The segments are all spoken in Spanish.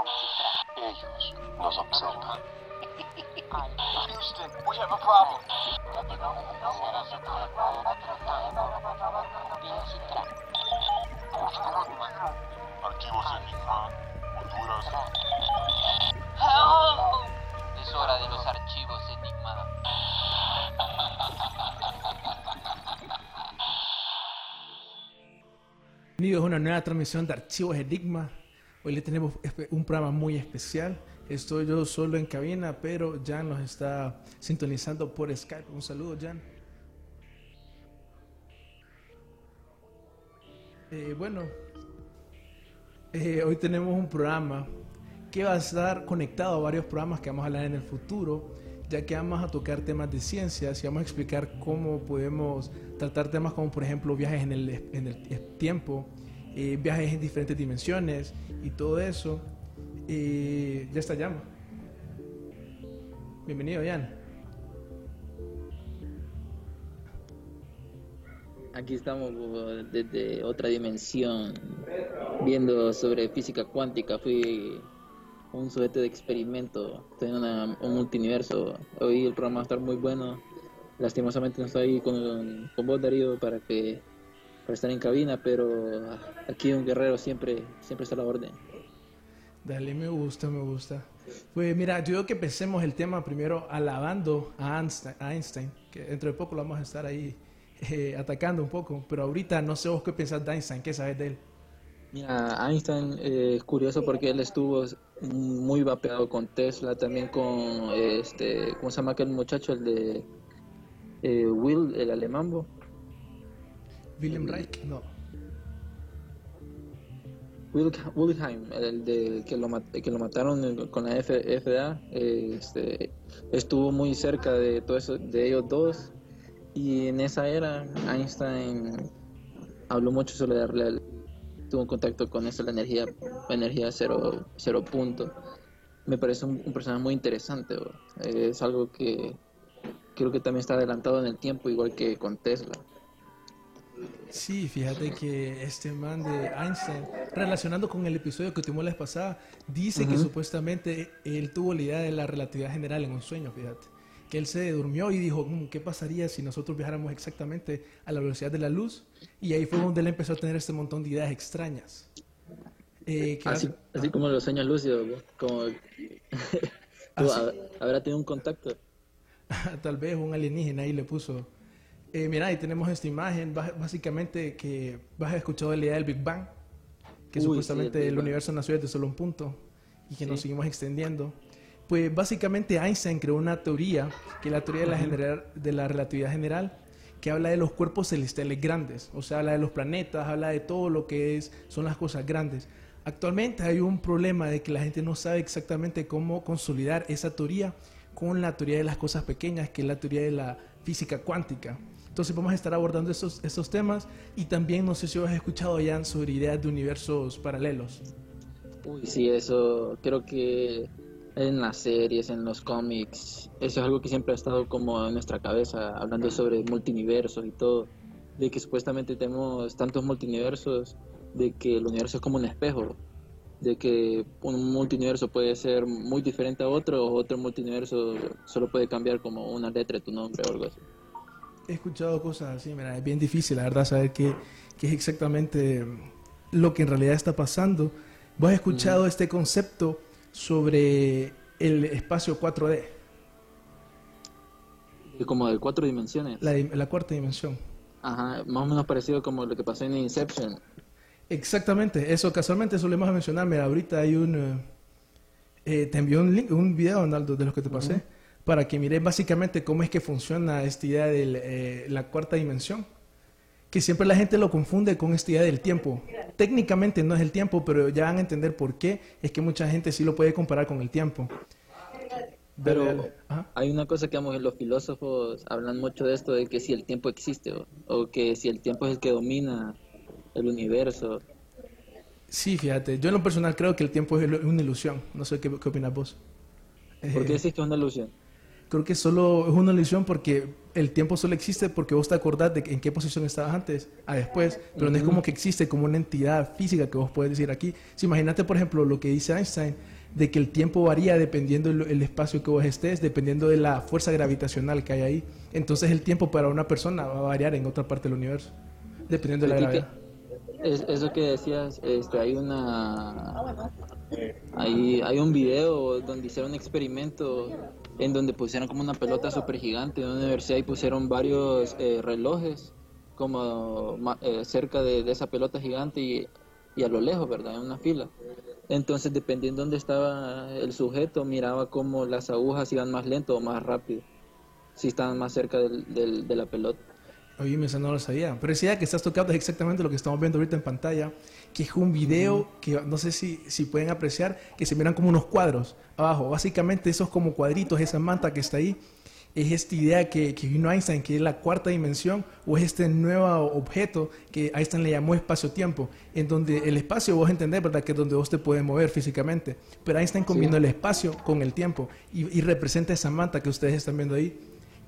Ellos nos observan. Houston, we have a problem. Archivos Enigma, Honduras. Es hora de los archivos Enigma. Bienvenidos a una nueva transmisión de Archivos Enigma. Hoy le tenemos un programa muy especial. Estoy yo solo en cabina, pero Jan nos está sintonizando por Skype. Un saludo, Jan. Eh, bueno, eh, hoy tenemos un programa que va a estar conectado a varios programas que vamos a hablar en el futuro, ya que vamos a tocar temas de ciencias y vamos a explicar cómo podemos tratar temas como, por ejemplo, viajes en el, en el tiempo, eh, viajes en diferentes dimensiones y todo eso. Eh, ya está Jan. Bienvenido, Jan. Aquí estamos desde otra dimensión, viendo sobre física cuántica. Fui un sujeto de experimento, estoy en una- un multiverso. Hoy el programa va a estar muy bueno. Lastimosamente no estoy con, con vos, Darío, para que para estar en cabina, pero aquí un guerrero siempre siempre está a la orden. Dale, me gusta, me gusta. Pues mira, yo digo que empecemos el tema primero alabando a Einstein, a Einstein, que dentro de poco lo vamos a estar ahí eh, atacando un poco, pero ahorita no sé vos qué pensás de Einstein, qué sabes de él. Mira, Einstein eh, es curioso porque él estuvo muy vapeado con Tesla, también con este, ¿cómo se llama aquel muchacho? El de eh, Will, el alemán. William Reich, no. Wilhelm, el de que lo, que lo mataron con la FDA, este, estuvo muy cerca de todo eso, de ellos dos. Y en esa era, Einstein habló mucho sobre la real- tuvo un contacto con eso, la energía, energía cero, cero punto. Me parece un, un personaje muy interesante, es algo que creo que también está adelantado en el tiempo, igual que con Tesla. Sí, fíjate que este man de Einstein, relacionando con el episodio que tuvimos la vez pasada, dice que supuestamente él tuvo la idea de la relatividad general en un sueño, fíjate. Que él se durmió y dijo, "Mm, ¿qué pasaría si nosotros viajáramos exactamente a la velocidad de la luz? Y ahí fue donde él empezó a tener este montón de ideas extrañas. Eh, Así, así como los sueños lúcidos, como. Hab- habrá tenido un contacto. tal vez un alienígena ahí le puso. Eh, mira, ahí tenemos esta imagen, bá- básicamente que vas a escuchado la idea del Big Bang, que Uy, sí, supuestamente el Big el Bang. universo nació desde solo un punto y que nos Sí. seguimos extendiendo. Pues básicamente Einstein creó una teoría, que es la teoría de la, general- de la relatividad general, que habla de los cuerpos celestiales grandes, o sea, habla de los planetas, habla de todo lo que es, son las cosas grandes. Actualmente hay un problema de que la gente no sabe exactamente cómo consolidar esa teoría con la teoría de las cosas pequeñas, que es la teoría de la física cuántica. Entonces vamos a estar abordando estos, estos temas y también no sé si has escuchado ya sobre ideas de universos paralelos. Uy, sí, eso creo que en las series, en los cómics, eso es algo que siempre ha estado como en nuestra cabeza, hablando sobre multiversos y todo, de que supuestamente tenemos tantos multiversos, de que el universo es como un espejo, de que un multiverso puede ser muy diferente a otro, o otro multiverso solo puede cambiar como una letra de tu nombre o algo así. He escuchado cosas así, mira, es bien difícil, la verdad, saber qué, qué es exactamente lo que en realidad está pasando. ¿Vos has escuchado este concepto sobre el espacio 4D, Y como de cuatro dimensiones. la, dim- la cuarta dimensión? Ajá, más o menos parecido como lo que pasó en Inception. Exactamente, eso casualmente solemos mencionar. Mira, ahorita hay un. eh, eh, te envió un, link, un video, Donaldo, de los que te pasé, para que mires básicamente cómo es que funciona esta idea de la cuarta dimensión. que siempre la gente lo confunde con esta idea del tiempo. Técnicamente no es el tiempo, pero ya van a entender por qué es que mucha gente sí lo puede comparar con el tiempo. Pero Dale, dale. Ajá. hay una cosa que los filósofos hablan mucho de esto, de que si el tiempo existe o, o que si el tiempo es el que domina el universo. Sí, fíjate, yo en lo personal creo que el tiempo es una ilusión. No sé qué, qué opinas vos. ¿Por qué Eh, decís que es una ilusión? Creo que solo es una ilusión porque el tiempo solo existe porque vos te acordás de en qué posición estabas antes a después, pero no es como que existe como una entidad física que vos puedes decir aquí. Si imagínate, por ejemplo, lo que dice Einstein, de que el tiempo varía dependiendo el, el espacio que vos estés, dependiendo de la fuerza gravitacional que hay ahí. Entonces el tiempo para una persona va a variar en otra parte del universo, dependiendo de la ¿Y qué- gravedad. Es, eso que decías, este, hay una, hay, hay un video donde hicieron un experimento en donde pusieron como una pelota super gigante en una universidad y pusieron varios eh, relojes como eh, cerca de, de esa pelota gigante y, y a lo lejos, ¿verdad? En una fila. Entonces, dependiendo de dónde estaba el sujeto, miraba cómo las agujas iban más lento o más rápido, si estaban más cerca del, del- de la pelota. Oye, eso no lo sabía. Pero esa idea que estás tocando es exactamente lo que estamos viendo ahorita en pantalla, que es un video que no sé si, si pueden apreciar, que se miran como unos cuadros abajo. Básicamente esos como cuadritos, esa manta que está ahí, es esta idea que, que vino Einstein, que es la cuarta dimensión, o es este nuevo objeto que Einstein le llamó espacio-tiempo, en donde el espacio, vos entendés, ¿verdad? Que es donde vos te puedes mover físicamente. Pero Einstein combinó el espacio con el tiempo y, y representa esa manta que ustedes están viendo ahí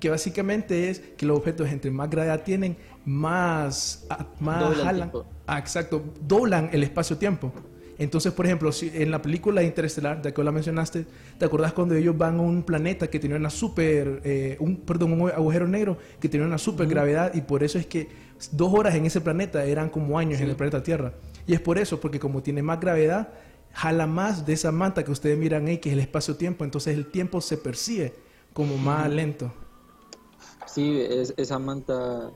que básicamente es que los objetos entre más gravedad tienen, más, a- más Doblan jalan. Ah, exacto, doblan el espacio-tiempo. Entonces, por ejemplo, si en la película Interestelar, de que la mencionaste, ¿te acordás cuando ellos van a un planeta que tenía una super, eh, un, perdón, un agujero negro que tenía una super gravedad y por eso es que dos horas en ese planeta eran como años en el planeta Tierra. Y es por eso, porque como tiene más gravedad, jala más de esa manta que ustedes miran ahí, que es el espacio-tiempo, entonces el tiempo se percibe como más lento. Sí, es, esa manta,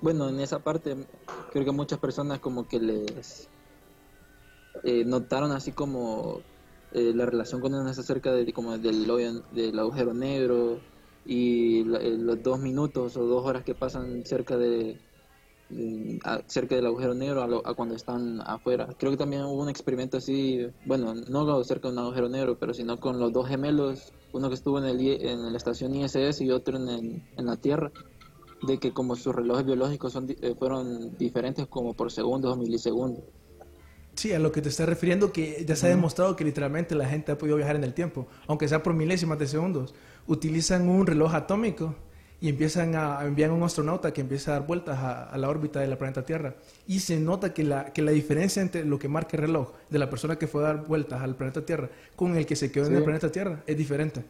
bueno, en esa parte creo que muchas personas como que les eh, notaron así como eh, la relación cuando uno está cerca de, como del, del agujero negro y la- eh, los dos minutos o dos horas que pasan cerca de, cerca del agujero negro a, lo- a cuando están afuera. Creo que también hubo un experimento así, bueno, no cerca de un agujero negro, pero sino con los dos gemelos, uno que estuvo en, el, en la estación ISS y otro en, el- en la Tierra, de que como sus relojes biológicos son, eh, fueron diferentes como por segundos o milisegundos. Sí, a lo que te estás refiriendo, que ya se ha demostrado que literalmente la gente ha podido viajar en el tiempo, aunque sea por milésimas de segundos. Utilizan un reloj atómico y empiezan a a enviar un astronauta que empieza a dar vueltas a, a la órbita de la planeta Tierra. Y se nota que la, que la diferencia entre lo que marca el reloj de la persona que fue a dar vueltas al planeta Tierra con el que se quedó en Sí. el planeta Tierra es diferente.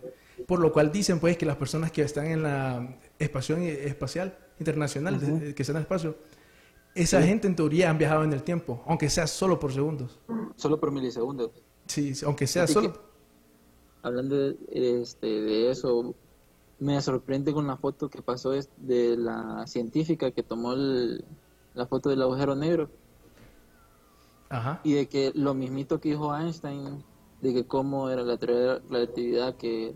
Por lo cual dicen pues que las personas que están en la estación espacial internacional, de- que están en el espacio, esa Sí. gente en teoría han viajado en el tiempo, aunque sea solo por segundos. Solo por milisegundos. Sí, sí, aunque sea Así solo. que- Hablando de, este, de eso, me sorprende con la foto que pasó de la científica que tomó el- la foto del agujero negro Ajá. y de que lo mismito que dijo Einstein, de que cómo era la teoría de la relatividad que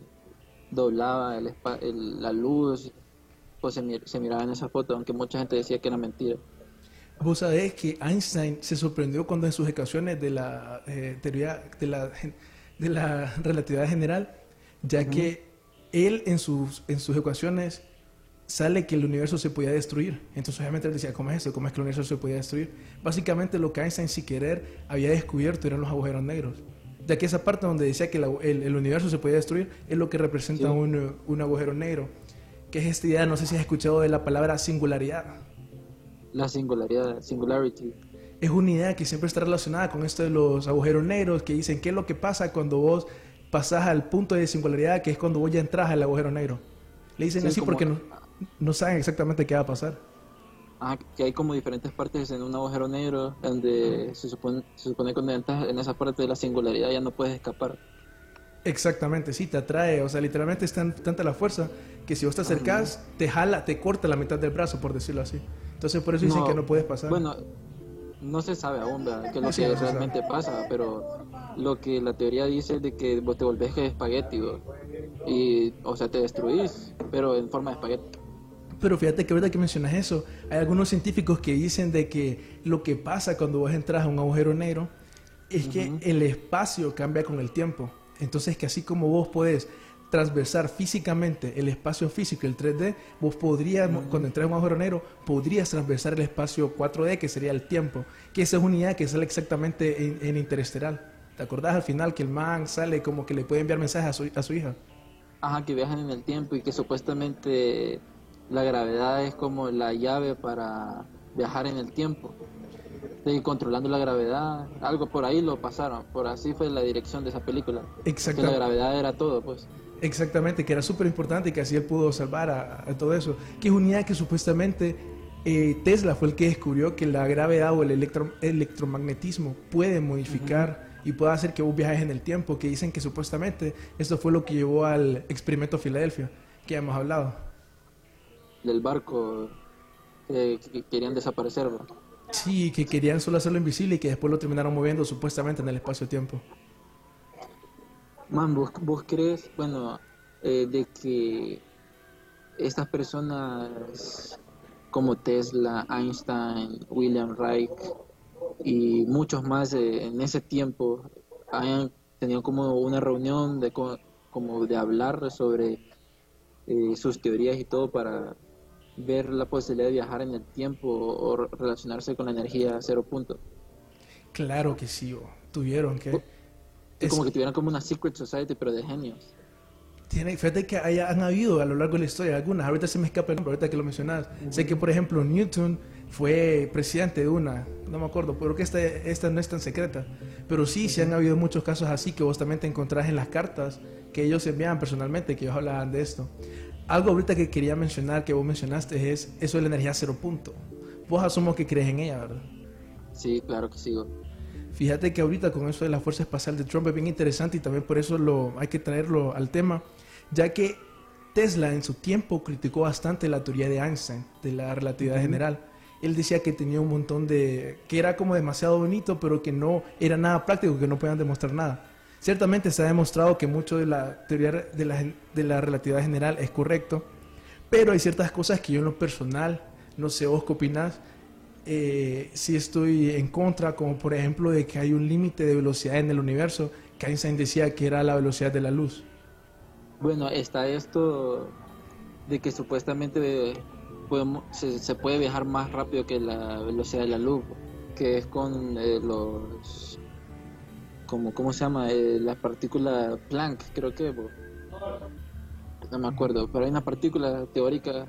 doblaba el, el- la luz, pues se, mir- se miraba en esa foto, aunque mucha gente decía que era mentira. Vos sabés que Einstein se sorprendió cuando en sus ecuaciones de la eh, teoría de la, de la relatividad general, ya que él en sus, en sus ecuaciones sale que el universo se podía destruir. Entonces obviamente él decía, ¿cómo es eso? ¿Cómo es que el universo se podía destruir? Básicamente lo que Einstein sin querer había descubierto eran los agujeros negros. Ya que esa parte donde decía que el, el- el universo se podía destruir es lo que representa Sí. un, un agujero negro. Que es esta idea, no sé si has escuchado de la palabra singularidad. La singularidad, singularity. es una idea que siempre está relacionada con esto de los agujeros negros, que dicen qué es lo que pasa cuando vos pasás al punto de singularidad, que es cuando vos ya entras al agujero negro. Le dicen Sí, así porque no, no saben exactamente qué va a pasar. Ah, que hay como diferentes partes en un agujero negro donde se supone, se supone que cuando entras en esa parte de la singularidad ya no puedes escapar. Exactamente, sí, te atrae, o sea, literalmente es tan- tanta la fuerza que si vos te acercás, te jala, te corta la mitad del brazo, por decirlo así. Entonces por eso dicen que no puedes pasar. Bueno, no se sabe aún ¿verdad? qué es lo Sí, que realmente pasa, pero lo que la teoría dice es de que vos te volvés que espagueti, ¿no? y, o sea, te destruís, pero en forma de espagueti. Pero fíjate que ahorita que mencionas eso, hay algunos científicos que dicen de que lo que pasa cuando vos entras a un agujero negro es que el espacio cambia con el tiempo. Entonces que así como vos podés transversar físicamente el espacio físico, el 3D, vos podrías, cuando entras a un agujero negro, podrías transversar el espacio 4D, que sería el tiempo, que esa es una unidad que sale exactamente en, en Interestelar. ¿Te acordás al final que el man sale como que le puede enviar mensajes a su, a su hija? Ajá, que viajan en el tiempo y que supuestamente la gravedad es como la llave para viajar en el tiempo. Y controlando la gravedad, algo por ahí lo pasaron, por así fue la dirección de esa película. Que Exacto. la gravedad era todo, pues. Exactamente, que era súper importante y que así él pudo salvar a, a todo eso. Que es unidad que supuestamente eh, Tesla fue el que descubrió que la gravedad o el electro- electromagnetismo puede modificar y puede hacer que vos viajes en el tiempo. Que dicen que supuestamente esto fue lo que llevó al experimento Filadelfia, que ya hemos hablado. Del barco eh, que querían desaparecer, ¿verdad? Sí, que querían solo hacerlo invisible y que después lo terminaron moviendo supuestamente en el espacio-tiempo. Man, ¿vos, vos crees, bueno, eh, de que estas personas como Tesla, Einstein, William Reich y muchos más eh, en ese tiempo hayan tenido como una reunión de co- como de hablar sobre eh, sus teorías y todo para ver la posibilidad de viajar en el tiempo o, relacionarse con la energía a cero punto? Claro que sí, oh, tuvieron que... Es como que tuvieran como una secret society pero de genios. Tiene, fíjate que hay- han habido a lo largo de la historia algunas, ahorita se me escapa el nombre, ahorita que lo mencionas. Sé que, por ejemplo, Newton fue presidente de una, no me acuerdo, pero que esta, esta no es tan secreta. Pero sí, sí han habido muchos casos así que vos también te encontrás en las cartas que ellos enviaban personalmente, que ellos hablaban de esto. Algo ahorita que quería mencionar, que vos mencionaste, es eso de la energía cero punto. Vos asumo que crees en ella, ¿verdad? Sí, claro que sigo. Fíjate que ahorita con eso de la Fuerza Espacial de Trump es bien interesante y también por eso lo, hay que traerlo al tema, ya que Tesla en su tiempo criticó bastante la teoría de Einstein, de la relatividad general. Él decía que tenía un montón de... que era como demasiado bonito, pero que no era nada práctico, que no podían demostrar nada. Ciertamente se ha demostrado que mucho de la teoría de la, de la relatividad general es correcto, pero hay ciertas cosas que yo en lo personal, no sé vos qué opinás, eh, sí estoy en contra, como por ejemplo de que hay un límite de velocidad en el universo, que Einstein decía que era la velocidad de la luz. Bueno, está esto de que supuestamente podemos, se, se puede viajar más rápido que la velocidad de la luz, que es con eh, los... Como, ¿Cómo se llama? Eh, la partícula Planck, creo que... bo. No me acuerdo, pero hay una partícula teórica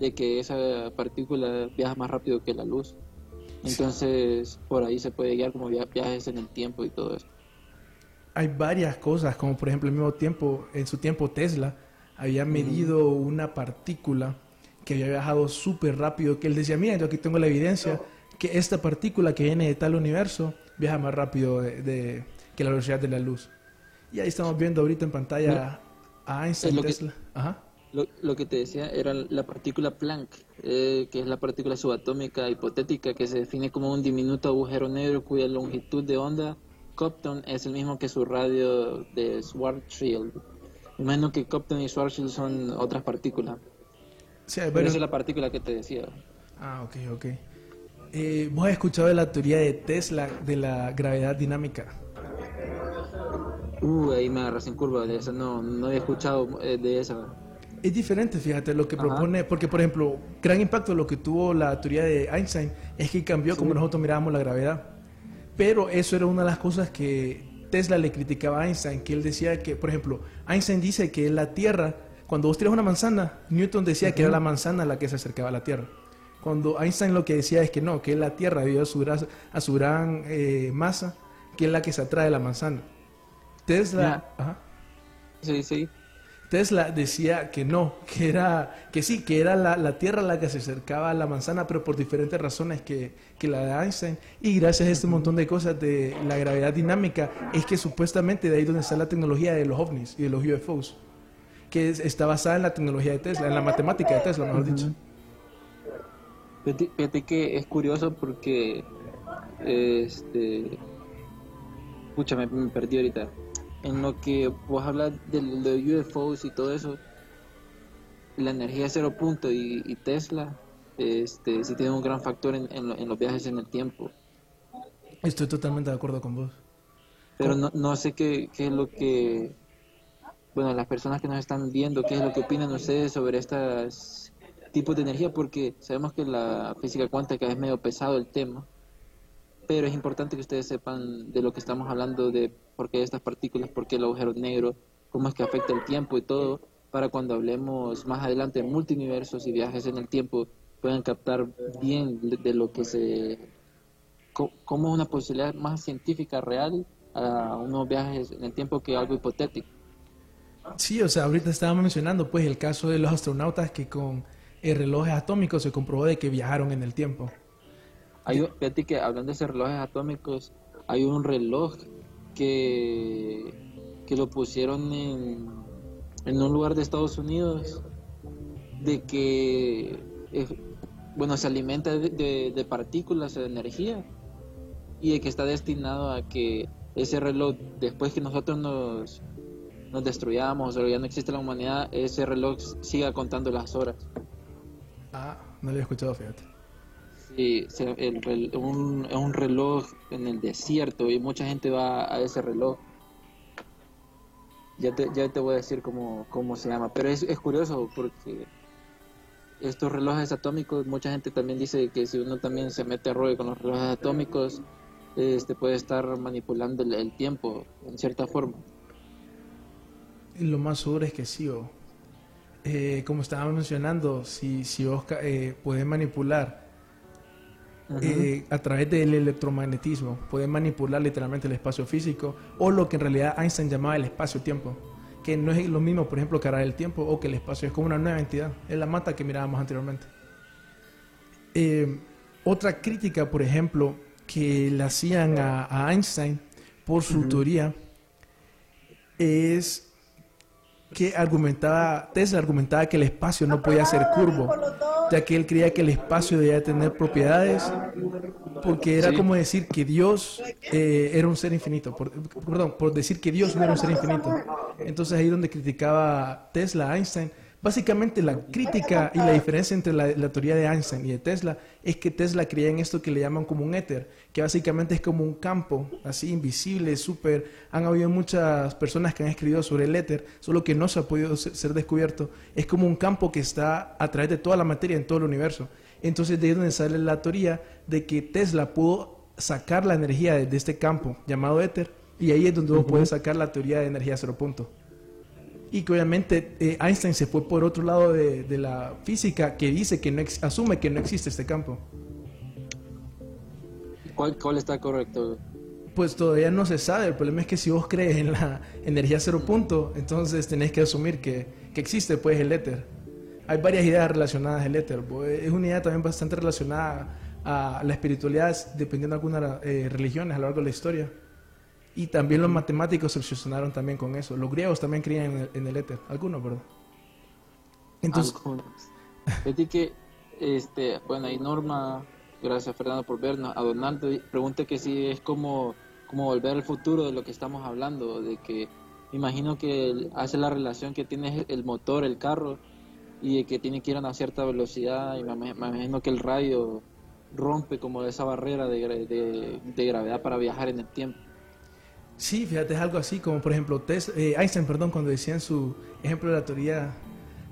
de que esa partícula viaja más rápido que la luz. Entonces, por ahí se puede guiar como via- viajes en el tiempo y todo eso. Hay varias cosas, como por ejemplo, al mismo tiempo, en su tiempo Tesla había medido una partícula que había viajado súper rápido, que él decía, mira, yo aquí tengo la evidencia que esta partícula que viene de tal universo viaja más rápido de, de- que la velocidad de la luz. Y ahí estamos viendo ahorita en pantalla a Einstein, lo que- Tesla. Ajá. Lo, lo que te decía era la partícula Planck, eh, que es la partícula subatómica hipotética que se define como un diminuto agujero negro cuya longitud de onda Compton es el mismo que su radio de Schwarzschild. Imagino que Compton y Schwarzschild son otras partículas. Sí, Pero esa es la partícula que te decía. Ah, ok, ok. Eh, ¿Vos has escuchado de la teoría de Tesla de la gravedad dinámica? Uh, ahí me agarras en curva de esa. No, no había escuchado eh, de esa. Es diferente, fíjate, lo que Ajá. propone, porque por ejemplo, gran impacto lo que tuvo la teoría de Einstein es que cambió como nosotros mirábamos la gravedad. Pero eso era una de las cosas que Tesla le criticaba a Einstein, que él decía que, por ejemplo, Einstein dice que la Tierra, cuando vos tiras una manzana, Newton decía que era la manzana la que se acercaba a la Tierra. Cuando Einstein lo que decía es que no, que es la Tierra debido a su, gran- a su gran eh, masa, que es la que se atrae a la manzana. Tesla, Ya. ajá. Sí, sí. Tesla decía que no, que era que sí, que era la, la Tierra la que se acercaba a la manzana, pero por diferentes razones que, que la de Einstein. Y gracias a este montón de cosas de la gravedad dinámica, es que supuestamente de ahí donde está la tecnología de los ovnis y de los UFOs, que es- está basada en la tecnología de Tesla, en la matemática de Tesla, mejor dicho. Fíjate, fíjate que es curioso porque este pucha me, me perdí ahorita en lo que vos hablas de los UFOs y todo eso la energía de cero punto y, y Tesla este, sí tienen un gran factor en, en lo- en los viajes en el tiempo. Estoy totalmente de acuerdo con vos. Pero no, no sé qué, qué es lo que, bueno, las personas que nos están viendo, qué es lo que opinan ustedes sobre estos tipos de energía, porque sabemos que la física cuántica es medio pesado el tema, pero es importante que ustedes sepan de lo que estamos hablando, de por qué estas partículas, por qué el agujero negro, cómo es que afecta el tiempo y todo, para cuando hablemos más adelante de multiversos y viajes en el tiempo, puedan captar bien de, lo que se co- como una posibilidad más científica real a unos viajes en el tiempo que algo hipotético. Sí, o sea, ahorita estábamos mencionando pues el caso de los astronautas que con eh, relojes atómicos se comprobó de que viajaron en el tiempo. Hay, un- fíjate que hablando de esos relojes atómicos, hay un reloj que, que lo pusieron en, en un lugar de Estados Unidos de que, eh, bueno, se alimenta de, de- de partículas de energía y de que está destinado a que ese reloj, después que nosotros nos, nos destruyamos o ya no existe la humanidad, ese reloj siga contando las horas. Ah, no lo había escuchado, fíjate. Sí, el un, es un reloj en el desierto y mucha gente va a ese reloj. Ya te, ya te voy a decir cómo, cómo se llama, pero es, es curioso porque estos relojes atómicos, mucha gente también dice que si uno también se mete a rollo con los relojes atómicos, este puede estar manipulando el, el tiempo en cierta forma. Lo más seguro es que sí, o, eh, como estábamos mencionando, si, si vos ca- eh, puedes manipular eh, a través del electromagnetismo, puedes manipular literalmente el espacio físico o lo que en realidad Einstein llamaba el espacio-tiempo, que no es lo mismo, por ejemplo, que ahora el tiempo o que el espacio es como una nueva entidad, es la mata que mirábamos anteriormente. Eh, otra crítica, por ejemplo, que le hacían a, a Einstein por su teoría es que argumentaba, Tesla argumentaba que el espacio no podía ser curvo, ya que él creía que el espacio debía tener propiedades, porque era Sí. como decir que Dios eh, era un ser infinito, por, perdón, por decir que Dios no era un ser infinito. Entonces ahí donde criticaba Tesla a Einstein, básicamente la crítica y la diferencia entre la, la teoría de Einstein y de Tesla es que Tesla creía en esto que le llaman como un éter, que básicamente es como un campo así invisible, súper... Han habido muchas personas que han escrito sobre el éter, solo que no se ha podido se- ser descubierto. Es como un campo que está a través de toda la materia en todo el universo. Entonces de ahí es donde sale la teoría de que Tesla pudo sacar la energía de, de este campo llamado éter y ahí es donde uno puede sacar la teoría de energía cero punto. Y que obviamente eh, Einstein se fue por otro lado de, de la física que dice que no ex- asume que no existe este campo. ¿Cuál, cuál está correcto? Pues todavía no se sabe. El problema es que si vos crees en la energía cero punto, entonces tenés que asumir que, que existe pues el éter. Hay varias ideas relacionadas al éter. pues, Es una idea también bastante relacionada a la espiritualidad, dependiendo de algunas eh, religiones a lo largo de la historia. Y también los matemáticos se obsesionaron también con eso. Los griegos también creían en el, en el éter. Algunos, ¿verdad? Entonces, Algunos. Fíjate que, este, bueno, hay Norma, gracias Fernando por vernos, a Donaldo pregunta que si es como, como volver al futuro de lo que estamos hablando, de que imagino que hace la relación que tiene el motor, el carro, y de que tiene que ir a una cierta velocidad, y me, imagino que el radio rompe como esa barrera de gravedad para viajar en el tiempo. Sí, fíjate, es algo así como por ejemplo Tes- eh, Einstein, perdón, cuando decía en su ejemplo de la teoría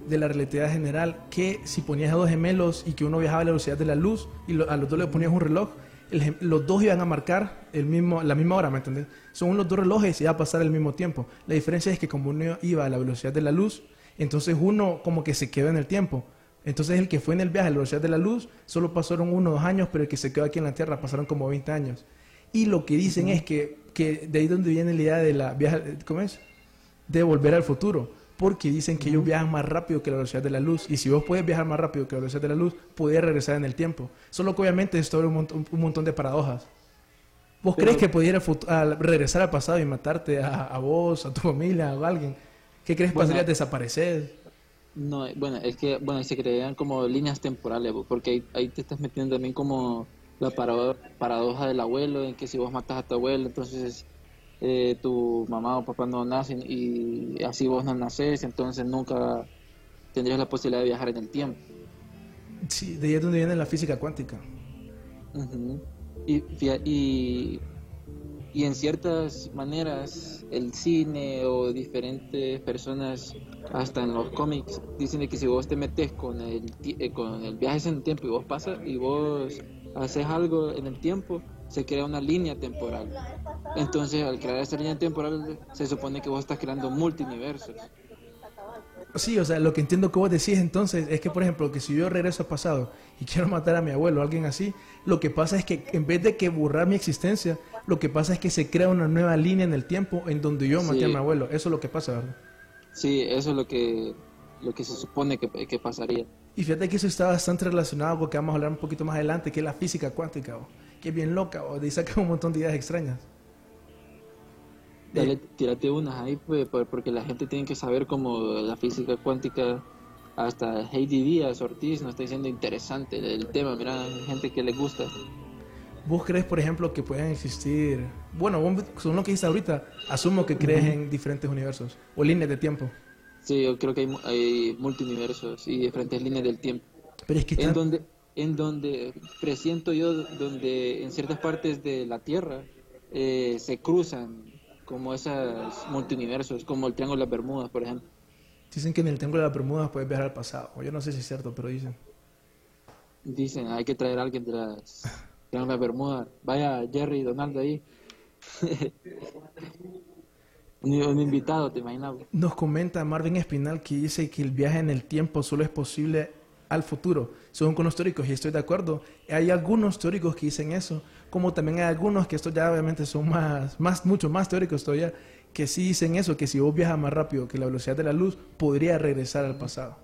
de la relatividad general que si ponías a dos gemelos y que uno viajaba a la velocidad de la luz y lo- a los dos le ponías un reloj, el los dos iban a marcar el mismo, la misma hora, ¿me entiendes? Son los dos relojes y iba a pasar el mismo tiempo. La diferencia es que como uno iba a la velocidad de la luz, entonces uno como que se quedó en el tiempo. Entonces el que fue en el viaje a la velocidad de la luz, solo pasaron uno o dos años, pero el que se quedó aquí en la Tierra pasaron como 20 años. Y lo que dicen es que, que de ahí donde viene la idea de la viaje, ¿cómo es? De volver al futuro. Porque dicen que ellos viajan más rápido que la velocidad de la luz. Y si vos puedes viajar más rápido que la velocidad de la luz, podés regresar en el tiempo. Solo que obviamente esto abre un montón, un montón de paradojas. ¿Vos Pero- crees que pudiera al- regresar al pasado y matarte a, a vos, a tu familia o a alguien? ¿Qué crees que Bueno. pasaría? ¿Desaparecer? No, bueno, es que, bueno, se crean como líneas temporales, porque ahí, ahí te estás metiendo también como la parado- paradoja del abuelo, en que si vos matas a tu abuelo, entonces eh, tu mamá o papá no nacen y así vos no nacés, entonces nunca tendrías la posibilidad de viajar en el tiempo. Sí, de ahí es donde viene la física cuántica. Y, y, y en ciertas maneras el cine o diferentes personas, hasta en los cómics, dicen que si vos te metes con el, eh, con el viaje en el tiempo y vos pasas y vos haces algo en el tiempo, se crea una línea temporal. Entonces, al crear esa línea temporal, se supone que vos estás creando multiversos. Sí, o sea, lo que entiendo que vos decís entonces es que, por ejemplo, que si yo regreso al pasado y quiero matar a mi abuelo o alguien así, lo que pasa es que en vez de que borrar mi existencia, lo que pasa es que se crea una nueva línea en el tiempo en donde yo maté Sí. a mi abuelo. Eso es lo que pasa, ¿verdad? Sí, eso es lo que, lo que se supone que, que pasaría. Y fíjate que eso está bastante relacionado con lo que vamos a hablar un poquito más adelante, que es la física cuántica, o, que es bien loca, o de saca un montón de ideas extrañas. Dale, tírate unas ahí, pues, por- porque la gente tiene que saber cómo la física cuántica, hasta Heidi Díaz Ortiz nos está diciendo interesante el tema, mira, hay gente que le gusta. ¿Vos crees, por ejemplo, que pueden existir... Bueno, según lo que dices ahorita, asumo que crees en diferentes universos o líneas de tiempo. Sí, yo creo que hay, hay multiversos y diferentes líneas del tiempo. Pero es que... En donde, en donde presiento yo, donde en ciertas partes de la Tierra eh, se cruzan como esos multiversos, como el Triángulo de las Bermudas, por ejemplo. Dicen que en el Triángulo de las Bermudas puedes viajar al pasado. Yo no sé si es cierto, pero dicen. Dicen, hay que traer a alguien de las de las Bermudas. Vaya Jerry y Donaldo ahí. un, un invitado, ¿te imaginas? Nos comenta Marvin Espinal que dice que el viaje en el tiempo solo es posible al futuro, según con los teóricos, y estoy de acuerdo. Hay algunos teóricos que dicen eso, como también hay algunos que estos ya obviamente son más, más mucho más teóricos todavía, que sí dicen eso, que si vos viajas más rápido que la velocidad de la luz, podría regresar al pasado.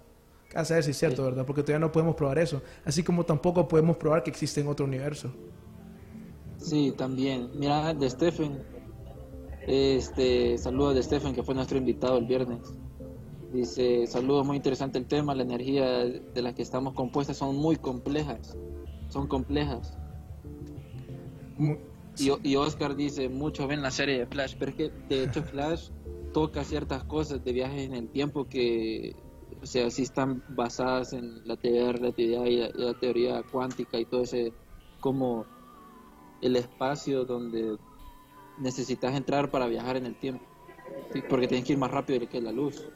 A saber si es cierto, ¿verdad? Porque todavía no podemos probar eso, así como tampoco podemos probar que existe en otro universo. Sí, también. Mira, de Stephen. Este, saludos de Stephen, que fue nuestro invitado el viernes. Dice, saludos, muy interesante el tema. La energía de las que estamos compuestas son muy complejas. Son complejas. Y, y Oscar dice, muchos ven la serie de Flash, pero es que de hecho Flash toca ciertas cosas de viajes en el tiempo que, o sea, sí están basadas en la teoría de la relatividad y la, y la teoría cuántica y todo ese, como el espacio donde necesitas entrar para viajar en el tiempo, Sí, porque tienes que ir más rápido que la luz.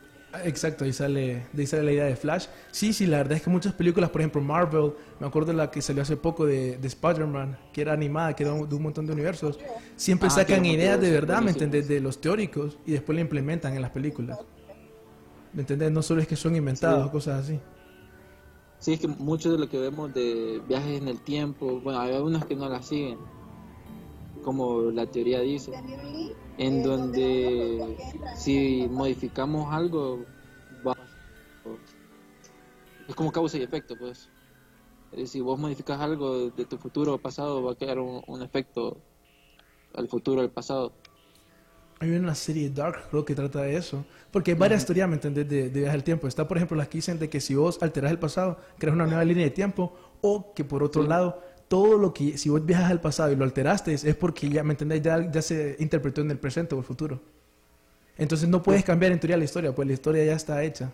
Exacto, ahí sale, de ahí sale la idea de Flash. Sí, sí, la verdad es que muchas películas, por ejemplo Marvel, me acuerdo la que salió hace poco de, de Spider-Man, que era animada, que era de un montón de universos, siempre Ah, sacan ideas de verdad, ¿me entendés? De los teóricos y después la implementan en las películas. ¿Me entendés? No solo es que son inventadas Sí. cosas así. Sí, es que mucho de lo que vemos de viajes en el tiempo, bueno, hay algunos que no la siguen, como la teoría dice, en donde si modificamos algo, va es como causa y efecto, pues. Eh, Si vos modificas algo de tu futuro o pasado, va a quedar un, un efecto al futuro, al pasado. Hay una serie Dark, creo que trata de eso. Porque hay varias teorías, ¿me entendés? De, de viaje al tiempo. Está, por ejemplo, las que dicen de que si vos alteras el pasado, creas una nueva línea de tiempo. O que por otro Sí. lado, todo lo que, si vos viajas al pasado y lo alteraste, es porque ya, ¿me entendés? Ya, ya se interpretó en el presente o el futuro. Entonces no puedes cambiar en teoría la historia, pues la historia ya está hecha.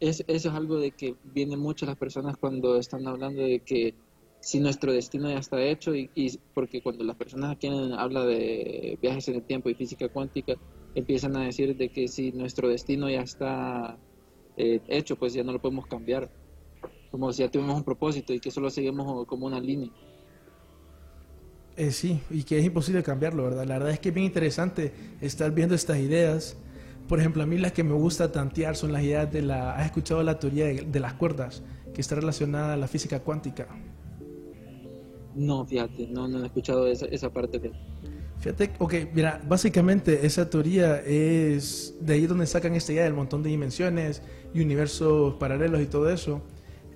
Es, eso es algo de que vienen muchas las personas cuando están hablando de que si nuestro destino ya está hecho y, porque cuando las personas quieren habla de viajes en el tiempo y física cuántica empiezan a decir de que si nuestro destino ya está eh, hecho pues ya no lo podemos cambiar como si ya tuvimos un propósito y que solo seguimos como una línea Eh, sí, y que es imposible cambiarlo, ¿verdad? La verdad es que es bien interesante estar viendo estas ideas. Por ejemplo, a mí las que me gusta tantear son las ideas de la... ¿Has escuchado la teoría de, de las cuerdas? Que está relacionada a la física cuántica. no fíjate no no he escuchado esa, esa parte de Fíjate, ok, mira, básicamente esa teoría es de ahí donde sacan esta idea del montón de dimensiones y universos paralelos y todo eso.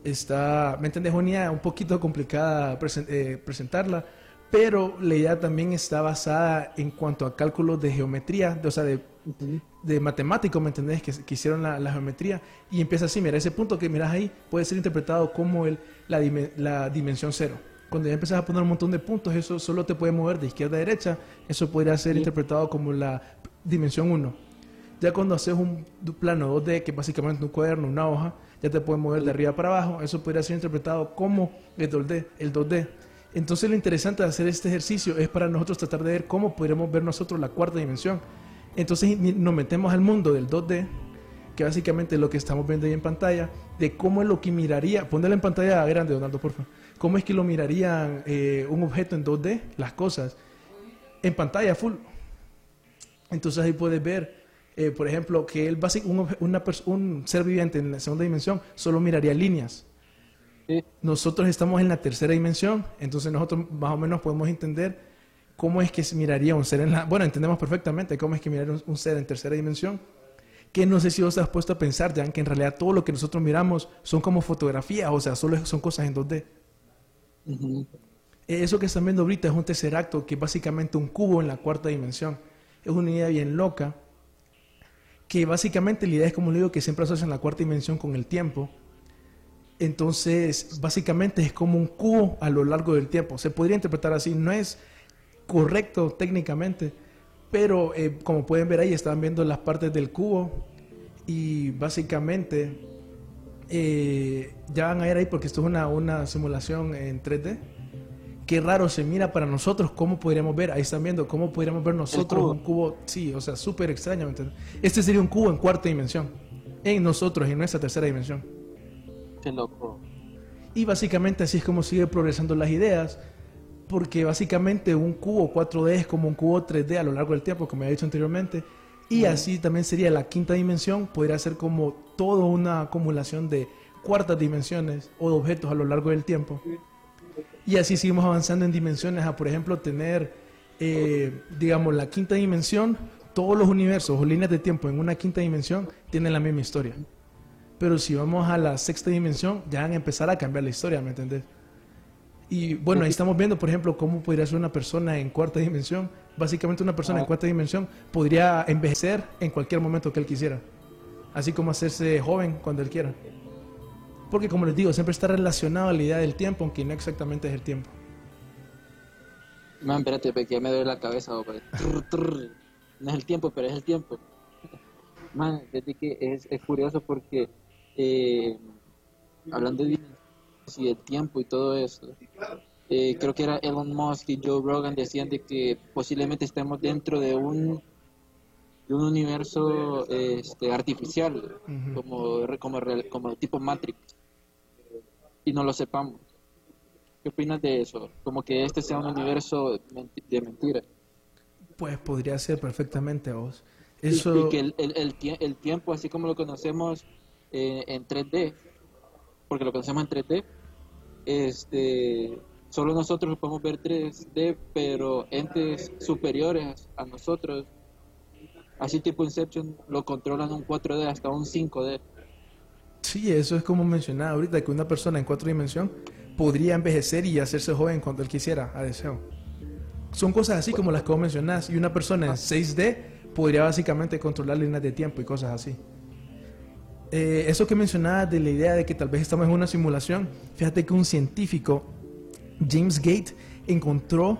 Está, ¿me entiendes? Una un poquito complicada presen- eh, presentarla, pero la idea también está basada en cuanto a cálculos de geometría, de- o sea, de, de matemáticos, ¿me entendés? Que, que hicieron la, la geometría y empieza así, mira, ese punto que miras ahí puede ser interpretado como el, la, dime- la dimensión cero. Cuando ya empiezas a poner un montón de puntos, eso solo te puede mover de izquierda a derecha, eso podría ser Sí. interpretado como la dimensión 1. Ya cuando haces un plano 2D, que es básicamente un cuaderno, una hoja, ya te puedes mover de arriba para abajo. Eso podría ser interpretado como el 2D. El 2D. Entonces lo interesante de hacer este ejercicio es para nosotros tratar de ver cómo podremos ver nosotros la cuarta dimensión. Entonces nos metemos al mundo del 2D, que básicamente es lo que estamos viendo ahí en pantalla, de cómo es lo que miraría, ponelo en pantalla grande, Donaldo, por favor, cómo es que lo mirarían eh, un objeto en 2D, las cosas, en pantalla full. Entonces ahí puedes ver, eh, por ejemplo, que el básico, un, una un ser viviente en la segunda dimensión solo miraría líneas. Nosotros estamos en la tercera dimensión, entonces nosotros más o menos podemos entender cómo es que miraría un ser en la... Bueno, entendemos perfectamente cómo es que miraría un, ser en tercera dimensión, que no sé si vos has puesto a pensar, ya que en realidad todo lo que nosotros miramos son como fotografías, o sea, solo son cosas en 2D. Eso que están viendo ahorita es un tercer acto, que es básicamente un cubo en la cuarta dimensión. Es una idea bien loca, que básicamente la idea es como le digo, que siempre asocian la cuarta dimensión con el tiempo. Entonces, básicamente es como un cubo a lo largo del tiempo. Se podría interpretar así, no es correcto técnicamente, pero eh, como pueden ver ahí, están viendo las partes del cubo y básicamente eh, ya van a ir ahí porque esto es una, una simulación en 3D qué raro se mira para nosotros, cómo podríamos ver, ahí están viendo, cómo podríamos ver nosotros un cubo, sí, o sea, súper extraño, Este sería un cubo en cuarta dimensión, en nosotros, en nuestra tercera dimensión. Qué loco. Y básicamente así es como sigue progresando las ideas, porque básicamente un cubo 4D es como un cubo 3D a lo largo del tiempo, como he dicho anteriormente, y así también sería la quinta dimensión, podría ser como toda una acumulación de cuartas dimensiones o de objetos a lo largo del tiempo. Y así seguimos avanzando en dimensiones a, por ejemplo, tener, eh, digamos, la quinta dimensión, todos los universos o líneas de tiempo en una quinta dimensión tienen la misma historia. Pero si vamos a la sexta dimensión, ya van a empezar a cambiar la historia, ¿me entendés? Y bueno, ahí estamos viendo, por ejemplo, cómo podría ser una persona en cuarta dimensión. Básicamente una persona en cuarta dimensión podría envejecer en cualquier momento que él quisiera. Así como hacerse joven cuando él quiera. Porque como les digo, siempre está relacionado a la idea del tiempo, aunque no exactamente es el tiempo. Man, espérate, ya me duele la cabeza. No es el tiempo, pero es el tiempo. Man, desde que es, es curioso porque eh, hablando de y el tiempo y todo eso, eh, creo que era Elon Musk y Joe Rogan decían de que posiblemente estemos dentro de un de un universo este, artificial como, como, como tipo Matrix y no lo sepamos. ¿Qué opinas de eso? Como que este sea un universo de mentira. Pues podría ser perfectamente vos. Eso... Y, que el, el, el, tiempo, así como lo conocemos eh, en 3D, porque lo conocemos en 3D, este, solo nosotros podemos ver 3D, pero entes superiores a nosotros, así tipo Inception, lo controlan un 4D hasta un 5D. Sí, eso es como mencionaba ahorita, que una persona en cuatro dimensiones podría envejecer y hacerse joven cuando él quisiera, a deseo. Son cosas así como las que vos mencionás. Y una persona en 6D podría básicamente controlar líneas de tiempo y cosas así. Eh, eso que mencionabas de la idea de que tal vez estamos en una simulación, fíjate que un científico, James Gate, encontró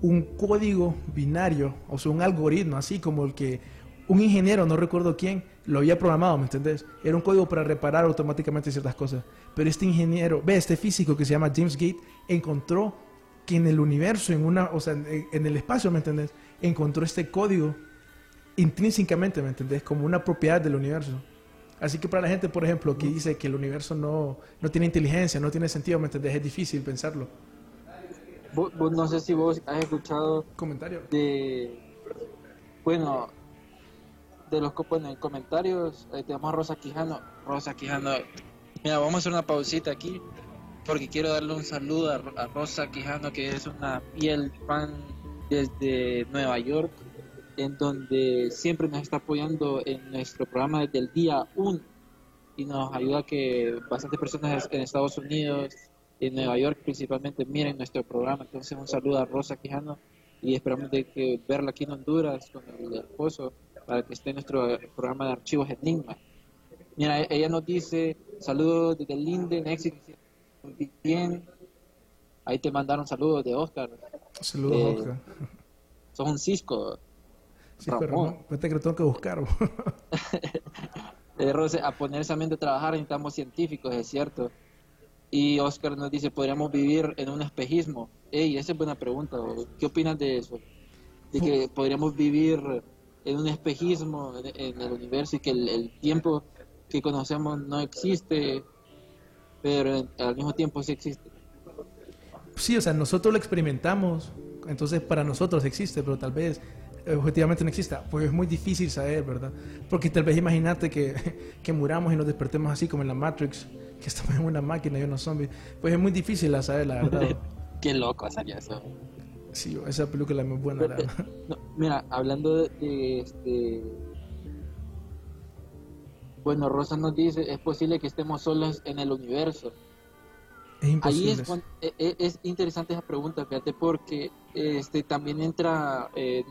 un código binario, o sea, un algoritmo así como el que un ingeniero, no recuerdo quién, lo había programado, ¿me entendés? Era un código para reparar automáticamente ciertas cosas. Pero este ingeniero, ve, este físico que se llama James Gate, encontró que en el universo, en una, o sea, en, el espacio, ¿me entendés? Encontró este código intrínsecamente, ¿me entendés? Como una propiedad del universo. Así que para la gente, por ejemplo, que dice que el universo no, no tiene inteligencia, no tiene sentido, ¿me entendés? Es difícil pensarlo. no sé si vos has escuchado... Comentario. De... Bueno, de los bueno, en comentarios eh, tenemos a Rosa Quijano. Rosa Quijano, mira, vamos a hacer una pausita aquí porque quiero darle un saludo a, Rosa Quijano, que es una fiel fan desde Nueva York, en donde siempre nos está apoyando en nuestro programa desde el día 1 y nos ayuda a que bastantes personas en Estados Unidos, en Nueva York principalmente, miren nuestro programa. Entonces, un saludo a Rosa Quijano y esperamos de que verla aquí en Honduras con el esposo para que esté en nuestro programa de archivos Enigma. Mira, e-, ella nos dice, saludos desde Linden, éxito, bien. Ahí te mandaron saludos de Oscar. Saludos, eh, Oscar. Sos un cisco. Sí, pero Ramón. no, fíjate que lo tengo que buscar. Eh, Rose, a poner esa mente a trabajar necesitamos científicos, es cierto. Y Oscar nos dice, podríamos vivir en un espejismo. Ey, esa es buena pregunta. ¿Qué opinas de eso? De que podríamos vivir en un espejismo en, el universo y que el, el tiempo que conocemos no existe, pero al mismo tiempo sí existe. Sí, o sea, nosotros lo experimentamos, entonces para nosotros existe, pero tal vez eh, objetivamente no exista. Pues es muy difícil saber, ¿verdad? Porque tal vez imagínate que, que muramos y nos despertemos así como en la Matrix, que estamos en una máquina y unos zombies. Pues es muy difícil saber, la verdad. Qué loco sería eso. Sí, esa película es muy buena, la verdad. No, mira, hablando de, de, este. Bueno, Rosa nos dice: es posible que estemos solos en el universo. Es Ahí imposible. es, cuan- e- e- es interesante esa pregunta, fíjate, porque este también entra, eh,